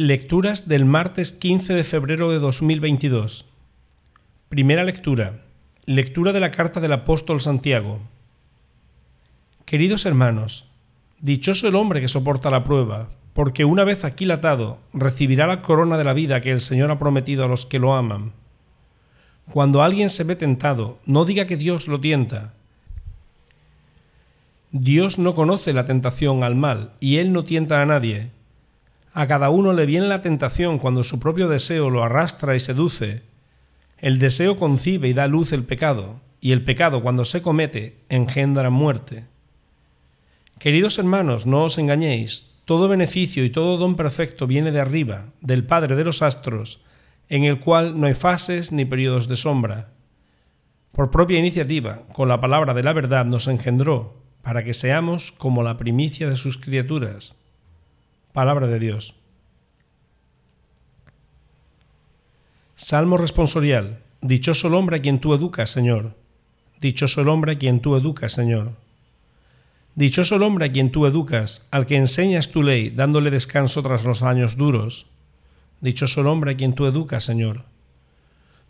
Lecturas del martes 15 de febrero de 2022. Primera lectura. Lectura de la carta del apóstol Santiago. Queridos hermanos, dichoso el hombre que soporta la prueba, porque una vez aquilatado recibirá la corona de la vida que el Señor ha prometido a los que lo aman. Cuando alguien se ve tentado, no diga que Dios lo tienta. Dios no conoce la tentación al mal, y Él no tienta a nadie a cada uno le viene la tentación cuando su propio deseo lo arrastra y seduce. El deseo concibe y da luz el pecado, y el pecado cuando se comete engendra muerte. Queridos hermanos, no os engañéis, todo beneficio y todo don perfecto viene de arriba, del Padre de los astros, en el cual no hay fases ni periodos de sombra. Por propia iniciativa, con la palabra de la verdad nos engendró, para que seamos como la primicia de sus criaturas. Palabra de Dios. Salmo responsorial. Dichoso el hombre a quien tú educas, Señor. Dichoso el hombre a quien tú educas, Señor. Dichoso el hombre a quien tú educas, al que enseñas tu ley, dándole descanso tras los años duros. Dichoso el hombre a quien tú educas, Señor.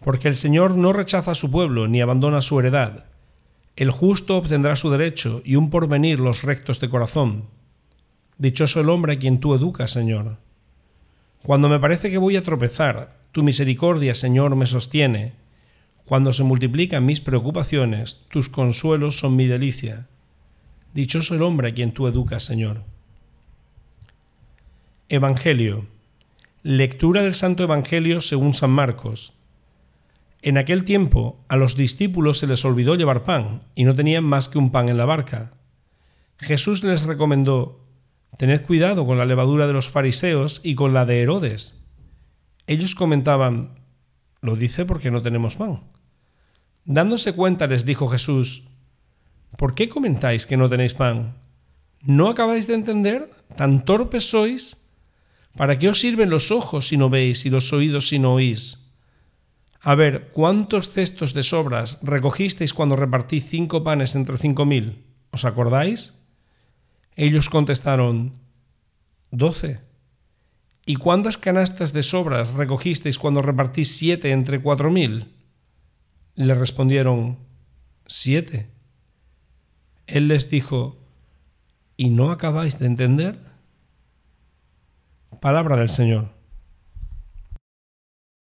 Porque el Señor no rechaza a su pueblo ni abandona su heredad. El justo obtendrá su derecho y un porvenir los rectos de corazón. Dichoso el hombre a quien tú educas, Señor. Cuando me parece que voy a tropezar, tu misericordia, Señor, me sostiene. Cuando se multiplican mis preocupaciones, tus consuelos son mi delicia. Dichoso el hombre a quien tú educas, Señor. Evangelio. Lectura del Santo Evangelio según San Marcos. En aquel tiempo a los discípulos se les olvidó llevar pan y no tenían más que un pan en la barca. Jesús les recomendó, Tened cuidado con la levadura de los fariseos y con la de Herodes. Ellos comentaban, lo dice porque no tenemos pan. Dándose cuenta les dijo Jesús, ¿por qué comentáis que no tenéis pan? ¿No acabáis de entender? ¿Tan torpes sois? ¿Para qué os sirven los ojos si no veis y los oídos si no oís? A ver, ¿cuántos cestos de sobras recogisteis cuando repartí cinco panes entre cinco mil? ¿Os acordáis? Ellos contestaron, doce. ¿Y cuántas canastas de sobras recogisteis cuando repartís siete entre cuatro mil? Le respondieron, siete. Él les dijo, ¿y no acabáis de entender? Palabra del Señor.